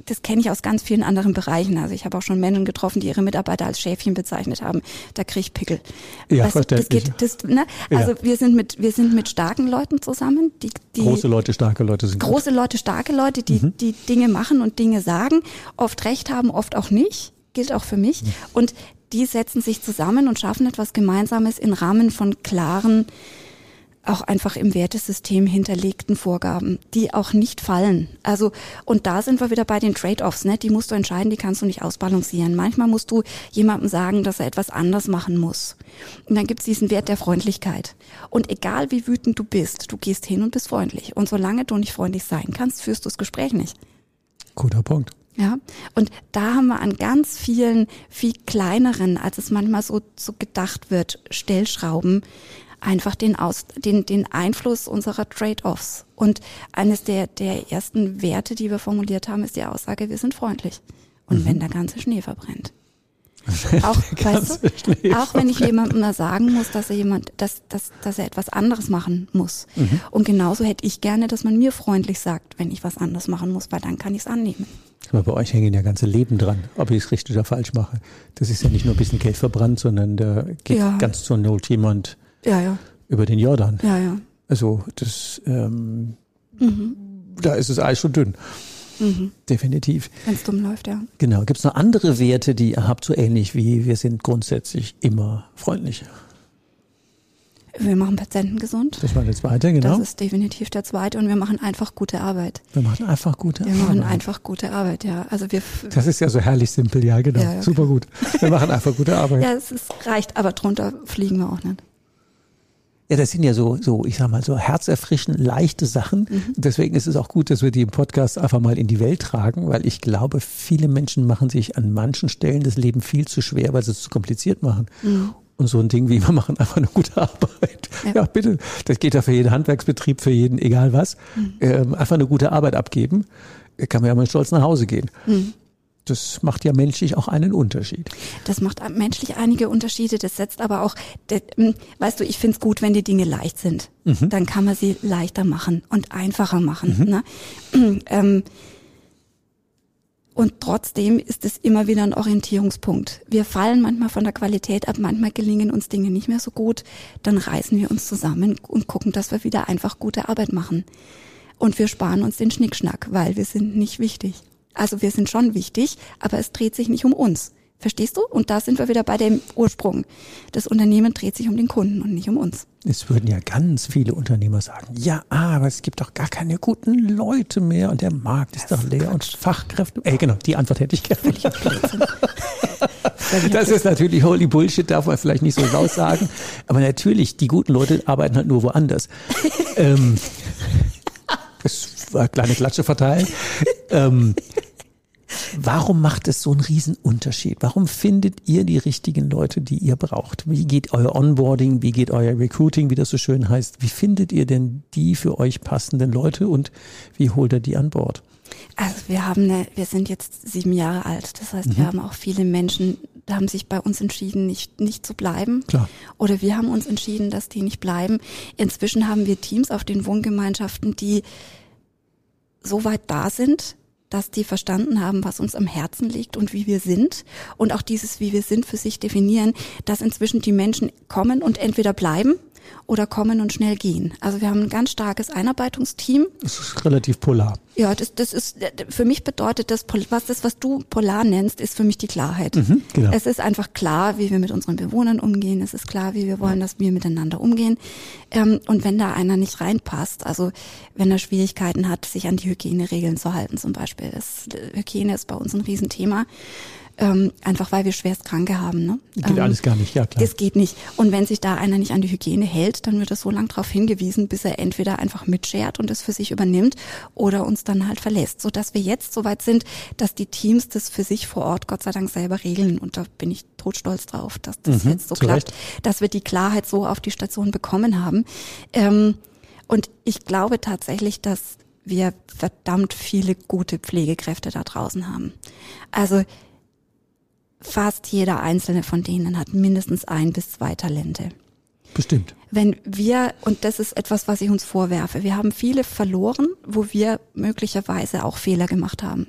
das kenne ich aus ganz vielen anderen Bereichen. Also ich habe auch schon Menschen getroffen, die ihre Mitarbeiter als Schäfchen bezeichnet haben. Da krieg ich Pickel. Ja, du, das geht, das, ne? Also Ja. wir sind mit, wir sind mit starken Leuten zusammen, die, die Große Leute, starke Leute sind gut. große Leute, starke Leute, die, Mhm. die Dinge machen und Dinge sagen, oft recht haben, oft auch nicht, gilt auch für mich. Mhm. Und die setzen sich zusammen und schaffen etwas Gemeinsames im Rahmen von klaren, auch einfach im Wertesystem hinterlegten Vorgaben, die auch nicht fallen. Also, und da sind wir wieder bei den Trade-offs, ne? Die musst du entscheiden, die kannst du nicht ausbalancieren. Manchmal musst du jemandem sagen, dass er etwas anders machen muss. Und dann gibt's diesen Wert der Freundlichkeit. Und egal wie wütend du bist, du gehst hin und bist freundlich. Und solange du nicht freundlich sein kannst, führst du das Gespräch nicht. Guter Punkt. Ja, und da haben wir an ganz vielen, viel kleineren, als es manchmal so, so gedacht wird, Stellschrauben, einfach den, Aus, den, den Einfluss unserer Trade-offs. Und eines der, der ersten Werte, die wir formuliert haben, ist die Aussage, wir sind freundlich. Und wenn der ganze Schnee verbrennt. *laughs* Auch, weißt du, auch wenn ich jemandem mal sagen muss, dass er jemand, dass, dass, dass er etwas anderes machen muss. Mhm. Und genauso hätte ich gerne, dass man mir freundlich sagt, wenn ich was anderes machen muss, weil dann kann ich es annehmen. Aber bei euch hängen ja ganze Leben dran, ob ich es richtig oder falsch mache. Das ist ja nicht nur ein bisschen Geld verbrannt, sondern da geht Ja. ganz zur Not jemand Ja, ja, über den Jordan. ja, ja. Also das, ähm, Mhm. da ist das Eis schon dünn. Definitiv. Wenn es dumm läuft, ja. Genau. Gibt es noch andere Werte, die ihr habt, so ähnlich wie wir sind grundsätzlich immer freundlich? Wir machen Patienten gesund. Das war der zweite, genau. Das ist definitiv der zweite. Und wir machen einfach gute Arbeit. wir machen einfach gute Wir machen Arbeit. einfach gute Arbeit, ja. Also wir, Das ist ja so herrlich simpel, ja, genau. Ja, ja, Super gut. Wir machen einfach gute Arbeit. ja, es ist, reicht, aber drunter fliegen wir auch nicht. Ja, das sind ja so, so, ich sag mal, so herzerfrischend leichte Sachen. Deswegen ist es auch gut, dass wir die im Podcast einfach mal in die Welt tragen, weil ich glaube, viele Menschen machen sich an manchen Stellen das Leben viel zu schwer, weil sie es zu kompliziert machen. Und so ein Ding wie, wir machen einfach eine gute Arbeit. Ja, Ja. bitte. Das geht ja für jeden Handwerksbetrieb, für jeden, egal was. Ähm, einfach eine gute Arbeit abgeben. Kann man ja mal stolz nach Hause gehen. Das macht ja menschlich auch einen Unterschied. Das macht menschlich einige Unterschiede. Das setzt aber auch, das, hm, weißt du, ich find's gut, wenn die Dinge leicht sind. Dann kann man sie leichter machen und einfacher machen. Ne? *clears throat* ähm, und trotzdem ist es immer wieder ein Orientierungspunkt. Wir fallen manchmal von der Qualität ab, manchmal gelingen uns Dinge nicht mehr so gut. Dann reißen wir uns zusammen und gucken, dass wir wieder einfach gute Arbeit machen. Und wir sparen uns den Schnickschnack, weil wir sind nicht wichtig. Also wir sind schon wichtig, aber es dreht sich nicht um uns. Verstehst du? Und da sind wir wieder bei dem Ursprung. Das Unternehmen dreht sich um den Kunden und nicht um uns. Es würden ja ganz viele Unternehmer sagen, ja, aber es gibt doch gar keine guten Leute mehr und der Markt ist doch leer und Fachkräfte. Ey, genau, die Antwort hätte ich gerne. *laughs* Das ist natürlich holy Bullshit, darf man vielleicht nicht so laut sagen. Aber natürlich, die guten Leute arbeiten halt nur woanders. ähm, *laughs* das war eine kleine Klatsche verteilen. Ähm, Warum macht es so einen riesen Unterschied? Warum findet ihr die richtigen Leute, die ihr braucht? Wie geht euer Onboarding? Wie geht euer Recruiting, wie das so schön heißt? Wie findet ihr denn die für euch passenden Leute und wie holt ihr die an Bord? Also wir haben eine, wir sind jetzt sieben Jahre alt. Das heißt, wir haben auch viele Menschen, die haben sich bei uns entschieden, nicht, nicht zu bleiben. Klar. Oder wir haben uns entschieden, dass die nicht bleiben. Inzwischen haben wir Teams auf den Wohngemeinschaften, die so weit da sind, dass die verstanden haben, was uns am Herzen liegt und wie wir sind. Und auch dieses, wie wir sind, für sich definieren, dass inzwischen die Menschen kommen und entweder bleiben oder kommen und schnell gehen. Also wir haben ein ganz starkes Einarbeitungsteam. Das ist relativ polar. Ja, das, das ist für mich bedeutet das, was das, was du polar nennst, ist für mich die Klarheit. genau. Es ist einfach klar, wie wir mit unseren Bewohnern umgehen. Es ist klar, wie wir wollen, dass wir miteinander umgehen. Ähm, und wenn da einer nicht reinpasst, also wenn er Schwierigkeiten hat, sich an die Hygieneregeln zu halten, zum Beispiel, das, Hygiene ist bei uns ein Riesenthema. Ähm, einfach weil wir schwerst Kranke haben. Ne? Geht ähm, alles gar nicht, ja klar. Das geht nicht. Und wenn sich da einer nicht an die Hygiene hält, dann wird er so lange darauf hingewiesen, bis er entweder einfach mitschert und es für sich übernimmt oder uns dann halt verlässt. So dass wir jetzt soweit sind, dass die Teams das für sich vor Ort Gott sei Dank selber regeln. Und da bin ich totstolz drauf, dass das Mhm, jetzt so klappt, Recht. dass wir die Klarheit so auf die Station bekommen haben. Ähm, und ich glaube tatsächlich, dass wir verdammt viele gute Pflegekräfte da draußen haben. Also fast jeder einzelne von denen hat mindestens ein bis zwei Talente. Bestimmt. Wenn wir, und das ist etwas, was ich uns vorwerfe, wir haben viele verloren, wo wir möglicherweise auch Fehler gemacht haben.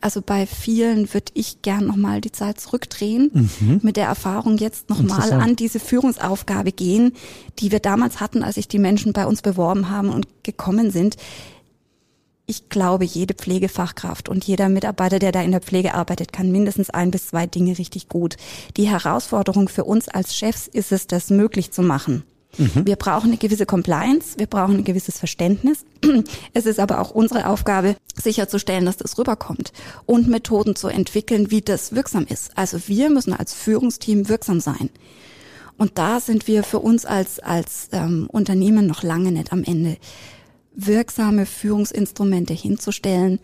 Also bei vielen würde ich gern nochmal die Zeit zurückdrehen, mit der Erfahrung jetzt nochmal an diese Führungsaufgabe gehen, die wir damals hatten, als sich die Menschen bei uns beworben haben und gekommen sind. Ich glaube, jede Pflegefachkraft und jeder Mitarbeiter, der da in der Pflege arbeitet, kann mindestens ein bis zwei Dinge richtig gut. Die Herausforderung für uns als Chefs ist es, das möglich zu machen. Wir brauchen eine gewisse Compliance, wir brauchen ein gewisses Verständnis. *clears throat* Es ist aber auch unsere Aufgabe, sicherzustellen, dass das rüberkommt und Methoden zu entwickeln, wie das wirksam ist. Also wir müssen als Führungsteam wirksam sein. Und da sind wir für uns als, als ähm, Unternehmen noch lange nicht am Ende. Wirksame Führungsinstrumente hinzustellen,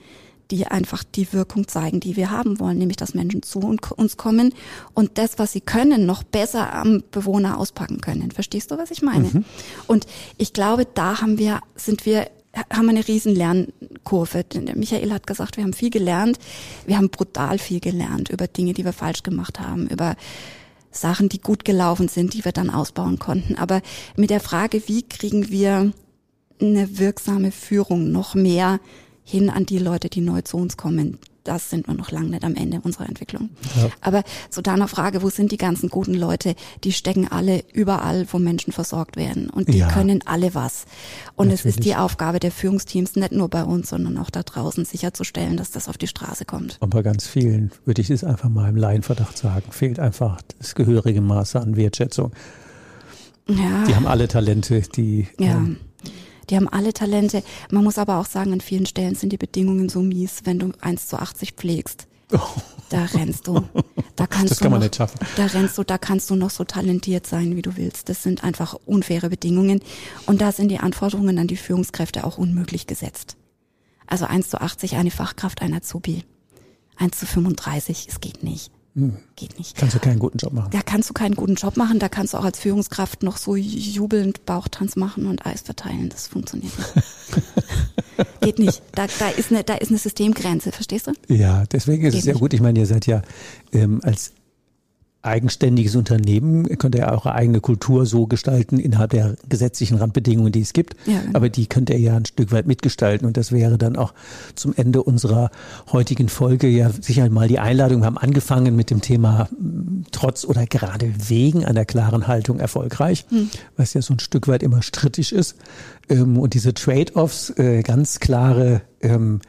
die einfach die Wirkung zeigen, die wir haben wollen, nämlich dass Menschen zu uns kommen und das, was sie können, noch besser am Bewohner auspacken können. Verstehst du, was ich meine? Und ich glaube, da haben wir, sind wir haben eine riesen Lernkurve. Michael hat gesagt, wir haben viel gelernt. Wir haben brutal viel gelernt über Dinge, die wir falsch gemacht haben, über Sachen, die gut gelaufen sind, die wir dann ausbauen konnten. Aber mit der Frage, wie kriegen wir eine wirksame Führung noch mehr hin an die Leute, die neu zu uns kommen, das sind wir noch lange nicht am Ende unserer Entwicklung. Ja. Aber zu deiner Frage, wo sind die ganzen guten Leute? Die stecken alle überall, wo Menschen versorgt werden. Und die Ja. können alle was. Und es ist Natürlich. die Aufgabe der Führungsteams, nicht nur bei uns, sondern auch da draußen sicherzustellen, dass das auf die Straße kommt. Und bei ganz vielen, würde ich es einfach mal im Laienverdacht sagen, fehlt einfach das gehörige Maße an Wertschätzung. Ja. Die haben alle Talente, die Ja. ähm, Die haben alle Talente. Man muss aber auch sagen, an vielen Stellen sind die Bedingungen so mies, wenn du 1 zu 80 pflegst. Da rennst du. Da kannst Das du kann man noch, nicht schaffen. Da rennst du, da kannst du noch so talentiert sein, wie du willst. Das sind einfach unfaire Bedingungen. Und da sind die Anforderungen an die Führungskräfte auch unmöglich gesetzt. Also 1 zu 80 eine Fachkraft, ein Azubi. 1 zu 35, es geht nicht. Hm. Geht nicht. kannst du keinen guten Job machen. Da kannst du keinen guten Job machen, da kannst du auch als Führungskraft noch so jubelnd Bauchtanz machen und Eis verteilen. Das funktioniert nicht. *laughs* Geht nicht. Da, da, ist eine, da ist eine Systemgrenze, verstehst du? Ja, deswegen ist Geht es nicht. gut. Ich meine, ihr seid ja ähm, als eigenständiges Unternehmen, könnt ihr eure eigene Kultur so gestalten innerhalb der gesetzlichen Randbedingungen, die es gibt. Ja, genau. Aber die könnt ihr ja ein Stück weit mitgestalten. Und das wäre dann auch zum Ende unserer heutigen Folge ja sicher mal die Einladung. Wir haben angefangen mit dem Thema m, trotz oder gerade wegen einer klaren Haltung erfolgreich, Hm. was ja so ein Stück weit immer strittig ist. Ähm, und diese Trade-offs, äh, ganz klare ähm,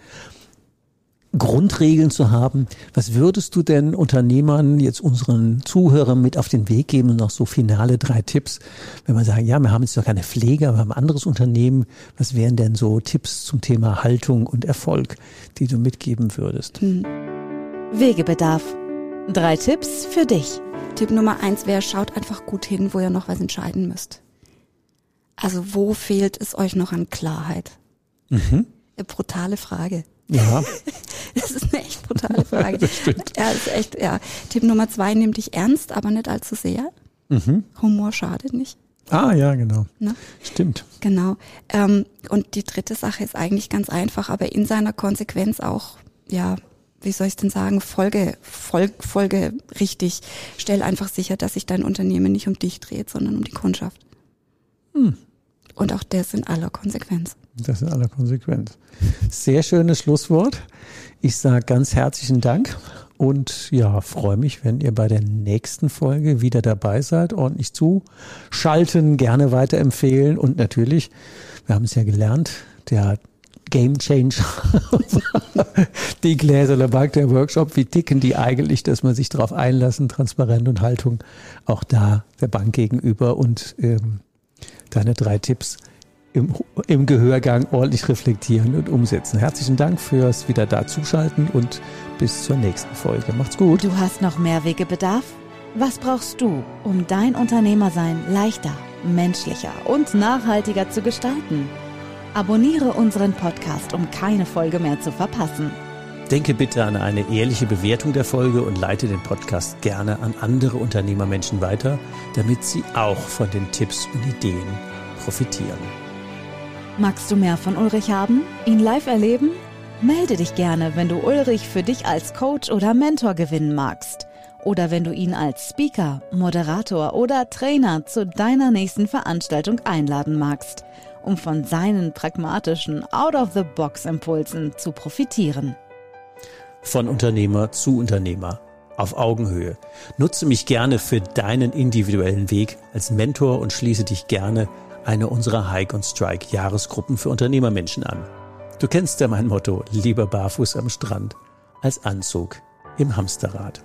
Grundregeln zu haben. Was würdest du denn Unternehmern, jetzt unseren Zuhörern mit auf den Weg geben und noch so finale drei Tipps, wenn man sagen, ja, wir haben jetzt noch keine Pflege, aber wir haben ein anderes Unternehmen. Was wären denn so Tipps zum Thema Haltung und Erfolg, die du mitgeben würdest? Wegebedarf. Drei Tipps für dich. Tipp Nummer eins wäre, schaut einfach gut hin, wo ihr noch was entscheiden müsst. Also wo fehlt es euch noch an Klarheit? Eine brutale Frage. Ja, *laughs* Das ist eine echt brutale Frage. *laughs* Das stimmt. Ja, das ist echt, ja. Tipp Nummer zwei, nimm dich ernst, aber nicht allzu sehr. Humor schadet nicht. ah ja, genau. Ne? Stimmt. Genau. Ähm, und die dritte Sache ist eigentlich ganz einfach, aber in seiner Konsequenz auch, ja, wie soll ich denn sagen, Folge, Folge, Folge richtig. Stell einfach sicher, dass sich dein Unternehmen nicht um dich dreht, sondern um die Kundschaft. Und auch das in aller Konsequenz. Das in aller Konsequenz. Sehr schönes Schlusswort. Ich sage ganz herzlichen Dank und ja, freue mich, wenn ihr bei der nächsten Folge wieder dabei seid, ordentlich zuschalten, gerne weiterempfehlen und natürlich, wir haben es ja gelernt, der Game Changer, *laughs* die Gläserle Bank, der Workshop, wie ticken die eigentlich, dass man sich darauf einlassen, Transparenz und Haltung auch da der Bank gegenüber und ähm, deine drei Tipps im, im Gehörgang ordentlich reflektieren und umsetzen. Herzlichen Dank fürs wieder da zuschalten und bis zur nächsten Folge. Macht's gut. Du hast noch mehr Wegebedarf? Was brauchst du, um dein Unternehmersein leichter, menschlicher und nachhaltiger zu gestalten? Abonniere unseren Podcast, um keine Folge mehr zu verpassen. Denke bitte an eine ehrliche Bewertung der Folge und leite den Podcast gerne an andere Unternehmermenschen weiter, damit sie auch von den Tipps und Ideen profitieren. Magst du mehr von Ulrich haben? Ihn live erleben? Melde dich gerne, wenn du Ulrich für dich als Coach oder Mentor gewinnen magst. Oder wenn du ihn als Speaker, Moderator oder Trainer zu deiner nächsten Veranstaltung einladen magst, um von seinen pragmatischen Out-of-the-Box-Impulsen zu profitieren. Von Unternehmer zu Unternehmer. Auf Augenhöhe. Nutze mich gerne für deinen individuellen Weg als Mentor und schließe dich gerne eine unserer Hike und Strike Jahresgruppen für Unternehmermenschen an. Du kennst ja mein Motto, lieber barfuß am Strand als Anzug im Hamsterrad.